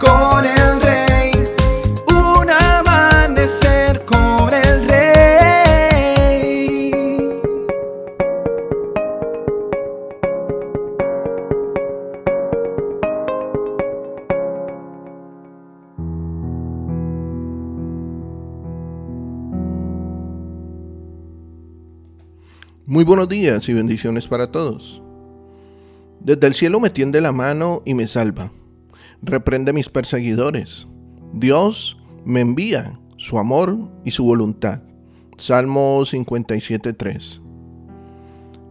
con el rey, un amanecer con el rey. Muy buenos días y bendiciones para todos. Desde el cielo me tiende la mano y me salva Reprende mis perseguidores. Dios me envía su amor y su voluntad. Salmo 57.3.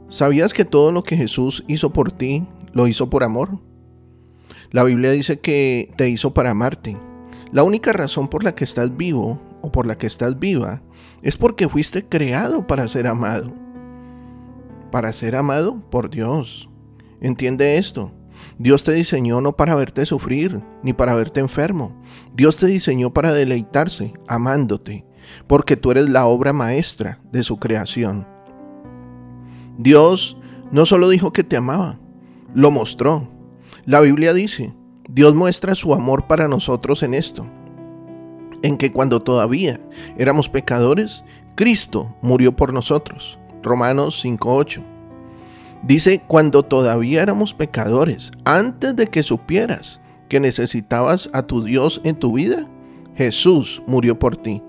¿Sabías que todo lo que Jesús hizo por ti lo hizo por amor? La Biblia dice que te hizo para amarte. La única razón por la que estás vivo o por la que estás viva es porque fuiste creado para ser amado para ser amado por Dios. Entiende esto. Dios te diseñó no para verte sufrir, ni para verte enfermo. Dios te diseñó para deleitarse, amándote, porque tú eres la obra maestra de su creación. Dios no solo dijo que te amaba, lo mostró. La Biblia dice, Dios muestra su amor para nosotros en esto, en que cuando todavía éramos pecadores, Cristo murió por nosotros. Romanos 5.8. Dice, cuando todavía éramos pecadores, antes de que supieras que necesitabas a tu Dios en tu vida, Jesús murió por ti.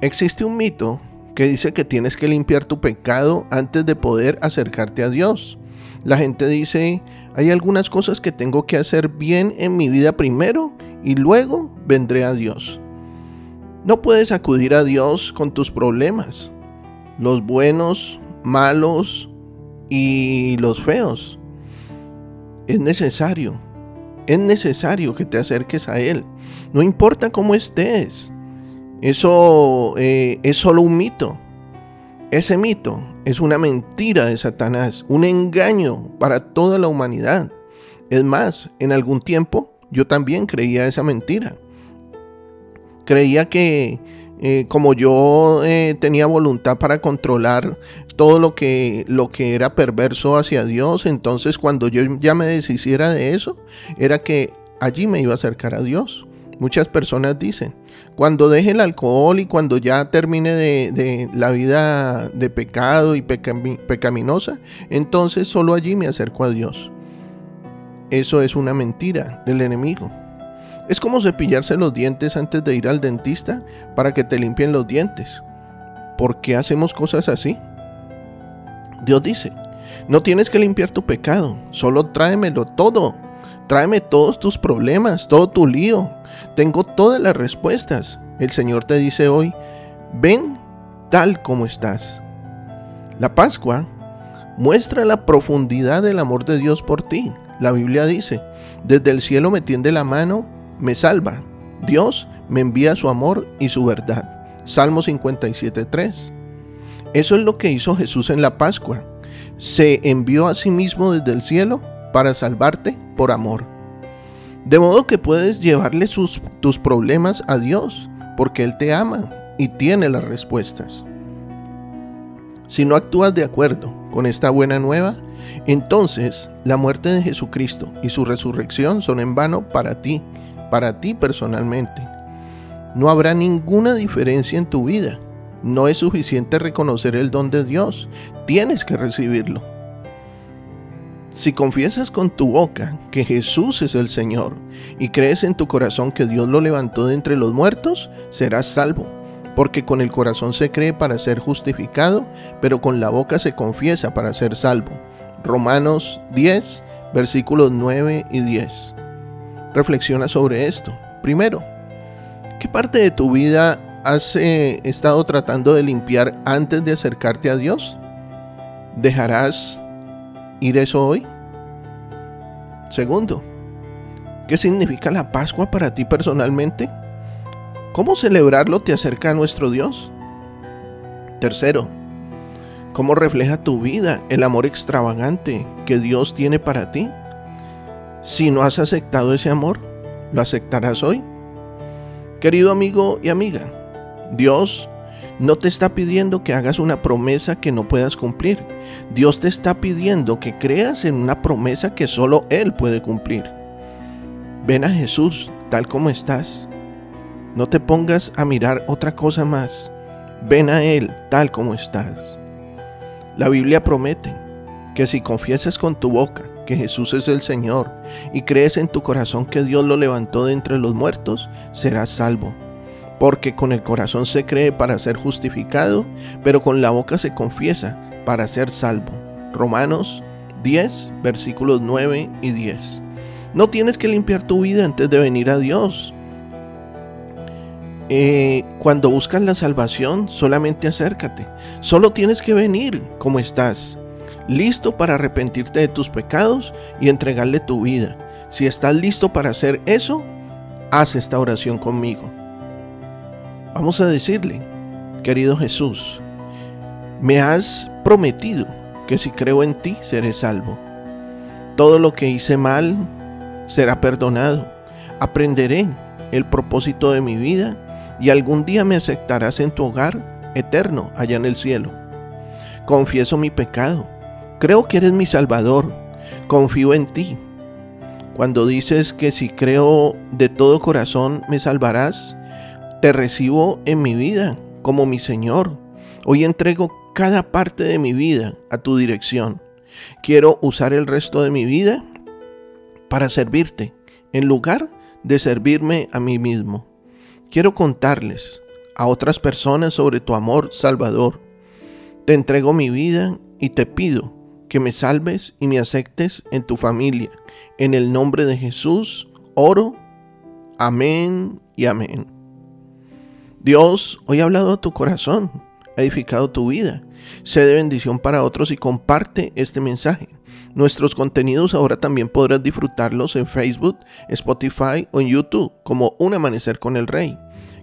Existe un mito que dice que tienes que limpiar tu pecado antes de poder acercarte a Dios. La gente dice, hay algunas cosas que tengo que hacer bien en mi vida primero y luego vendré a Dios. No puedes acudir a Dios con tus problemas los buenos, malos y los feos. Es necesario, es necesario que te acerques a Él. No importa cómo estés. Eso eh, es solo un mito. Ese mito es una mentira de Satanás, un engaño para toda la humanidad. Es más, en algún tiempo yo también creía esa mentira. Creía que eh, como yo eh, tenía voluntad para controlar todo lo que, lo que era perverso hacia Dios, entonces cuando yo ya me deshiciera de eso, era que allí me iba a acercar a Dios. Muchas personas dicen, cuando deje el alcohol y cuando ya termine de, la vida de pecado y pecaminosa, entonces solo allí me acerco a Dios. Eso es una mentira del enemigo. Es como cepillarse los dientes antes de ir al dentista para que te limpien los dientes. ¿Por qué hacemos cosas así? Dios dice, no tienes que limpiar tu pecado, solo tráemelo todo. Tráeme todos tus problemas, todo tu lío. Tengo todas las respuestas. El Señor te dice hoy, ven tal como estás. La Pascua muestra la profundidad del amor de Dios por ti. La Biblia dice, desde el cielo me tiende la mano me salva. Dios me envía su amor y su verdad. Salmo 57.3. Eso es lo que hizo Jesús en la Pascua. Se envió a sí mismo desde el cielo para salvarte por amor. De modo que puedes llevarle tus problemas a Dios, porque Él te ama y tiene las respuestas. Si no actúas de acuerdo con esta buena nueva, entonces la muerte de Jesucristo y su resurrección son en vano para ti para ti personalmente. No habrá ninguna diferencia en tu vida. No es suficiente reconocer el don de Dios, tienes que recibirlo. Si confiesas con tu boca que Jesús es el Señor y crees en tu corazón que Dios lo levantó de entre los muertos, serás salvo. Porque con el corazón se cree para ser justificado, pero con la boca se confiesa para ser salvo. Romanos 10, versículos 9 y 10. Reflexiona sobre esto. Primero, ¿qué parte de tu vida has eh, estado tratando de limpiar antes de acercarte a Dios? ¿Dejarás ir eso hoy? Segundo, ¿qué significa la Pascua para ti personalmente? ¿Cómo celebrarlo te acerca a nuestro Dios? Tercero, ¿cómo refleja tu vida el amor extravagante que Dios tiene para ti? Si no has aceptado ese amor, ¿lo aceptarás hoy? Querido amigo y amiga, Dios no te está pidiendo que hagas una promesa que no puedas cumplir. Dios te está pidiendo que creas en una promesa que solo Él puede cumplir. Ven a Jesús tal como estás. No te pongas a mirar otra cosa más. Ven a Él tal como estás. La Biblia promete que si confiesas con tu boca que Jesús es el Señor y crees en tu corazón que Dios lo levantó de entre los muertos, serás salvo. Porque con el corazón se cree para ser justificado, pero con la boca se confiesa para ser salvo. Romanos 10, versículos 9 y 10. No tienes que limpiar tu vida antes de venir a Dios. Eh, cuando buscas la salvación, solamente acércate. Solo tienes que venir como estás, listo para arrepentirte de tus pecados y entregarle tu vida. Si estás listo para hacer eso, haz esta oración conmigo. Vamos a decirle, querido Jesús, me has prometido que si creo en ti seré salvo. Todo lo que hice mal será perdonado. Aprenderé el propósito de mi vida y algún día me aceptarás en tu hogar eterno allá en el cielo. Confieso mi pecado. Creo que eres mi Salvador. Confío en ti. Cuando dices que si creo de todo corazón me salvarás, te recibo en mi vida como mi Señor. Hoy entrego cada parte de mi vida a tu dirección. Quiero usar el resto de mi vida para servirte, en lugar de servirme a mí mismo. Quiero contarles a otras personas sobre tu amor salvador. Te entrego mi vida y te pido que me salves y me aceptes en tu familia. En el nombre de Jesús, oro. Amén y amén. Dios hoy ha hablado a tu corazón edificado tu vida. Sé de bendición para otros y comparte este mensaje. Nuestros contenidos ahora también podrás disfrutarlos en Facebook, Spotify o en YouTube como Un Amanecer con el Rey.